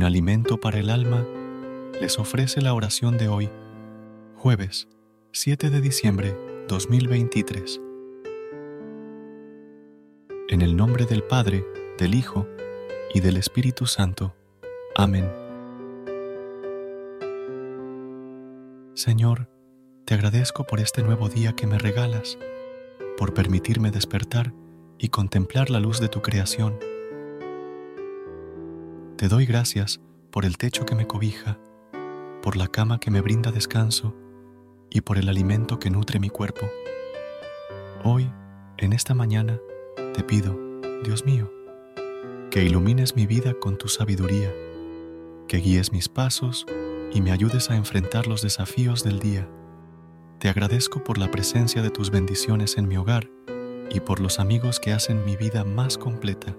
Un alimento para el alma, les ofrece la oración de hoy, jueves 7 de diciembre 2023. En el nombre del Padre, del Hijo y del Espíritu Santo. Amén. Señor, te agradezco por este nuevo día que me regalas, por permitirme despertar y contemplar la luz de tu creación te doy gracias por el techo que me cobija, por la cama que me brinda descanso y por el alimento que nutre mi cuerpo. Hoy, en esta mañana, te pido, Dios mío, que ilumines mi vida con tu sabiduría, que guíes mis pasos y me ayudes a enfrentar los desafíos del día. Te agradezco por la presencia de tus bendiciones en mi hogar y por los amigos que hacen mi vida más completa.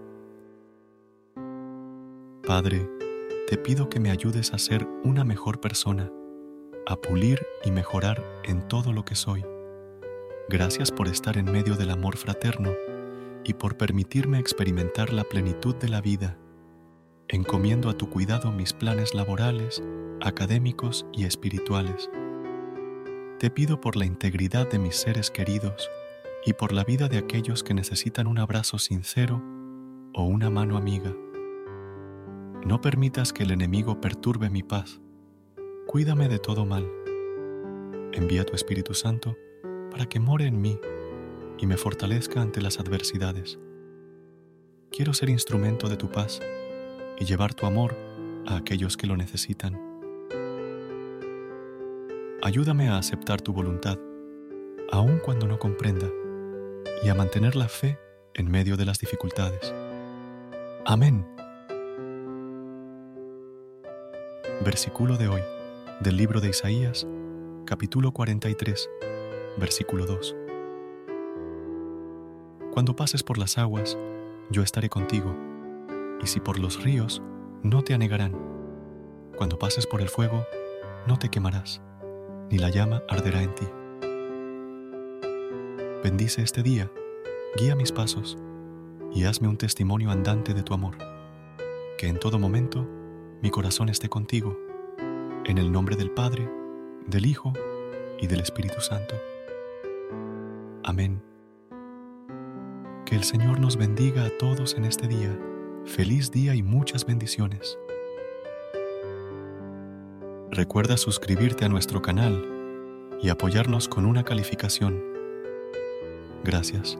Padre, te pido que me ayudes a ser una mejor persona, a pulir y mejorar en todo lo que soy. Gracias por estar en medio del amor fraterno y por permitirme experimentar la plenitud de la vida. Encomiendo a tu cuidado mis planes laborales, académicos y espirituales. Te pido por la integridad de mis seres queridos y por la vida de aquellos que necesitan un abrazo sincero o una mano amiga. No permitas que el enemigo perturbe mi paz. Cuídame de todo mal. Envía tu Espíritu Santo para que more en mí y me fortalezca ante las adversidades. Quiero ser instrumento de tu paz y llevar tu amor a aquellos que lo necesitan. Ayúdame a aceptar tu voluntad, aun cuando no comprenda, y a mantener la fe en medio de las dificultades. Amén. Versículo de hoy del libro de Isaías, capítulo 43, versículo 2. Cuando pases por las aguas, yo estaré contigo, y si por los ríos, no te anegarán. Cuando pases por el fuego, no te quemarás, ni la llama arderá en ti. Bendice este día, guía mis pasos, y hazme un testimonio andante de tu amor, que en todo momento mi corazón esté contigo, en el nombre del Padre, del Hijo y del Espíritu Santo. Amén. Que el Señor nos bendiga a todos en este día. Feliz día y muchas bendiciones. Recuerda suscribirte a nuestro canal y apoyarnos con una calificación. Gracias.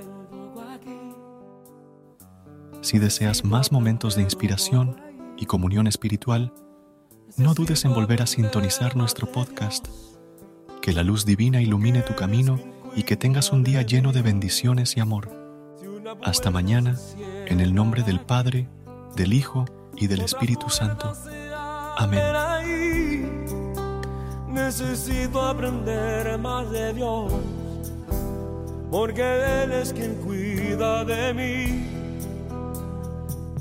Si deseas más momentos de inspiración y comunión espiritual, no dudes en volver a sintonizar nuestro podcast. Que la luz divina ilumine tu camino y que tengas un día lleno de bendiciones y amor. Hasta mañana, en el nombre del Padre, del Hijo y del Espíritu Santo. Amén. Necesito aprender más de Dios, porque Él es quien cuida de mí.